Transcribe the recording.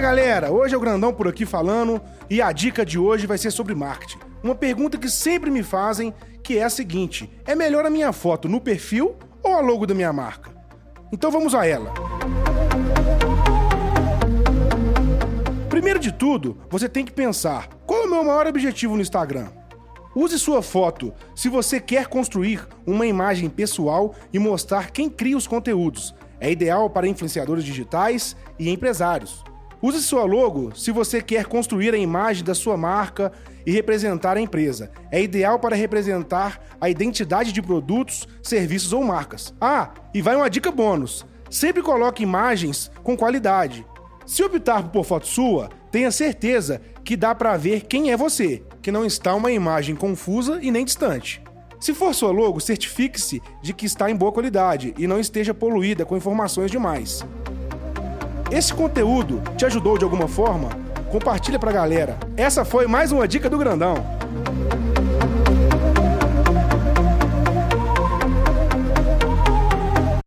Galera, hoje é o Grandão por aqui falando e a dica de hoje vai ser sobre marketing. Uma pergunta que sempre me fazem, que é a seguinte: é melhor a minha foto no perfil ou a logo da minha marca? Então vamos a ela. Primeiro de tudo, você tem que pensar: qual é o meu maior objetivo no Instagram? Use sua foto se você quer construir uma imagem pessoal e mostrar quem cria os conteúdos. É ideal para influenciadores digitais e empresários. Use sua logo se você quer construir a imagem da sua marca e representar a empresa. É ideal para representar a identidade de produtos, serviços ou marcas. Ah, e vai uma dica bônus: sempre coloque imagens com qualidade. Se optar por foto sua, tenha certeza que dá para ver quem é você, que não está uma imagem confusa e nem distante. Se for sua logo, certifique-se de que está em boa qualidade e não esteja poluída com informações demais. Esse conteúdo te ajudou de alguma forma? Compartilha pra galera. Essa foi mais uma dica do Grandão.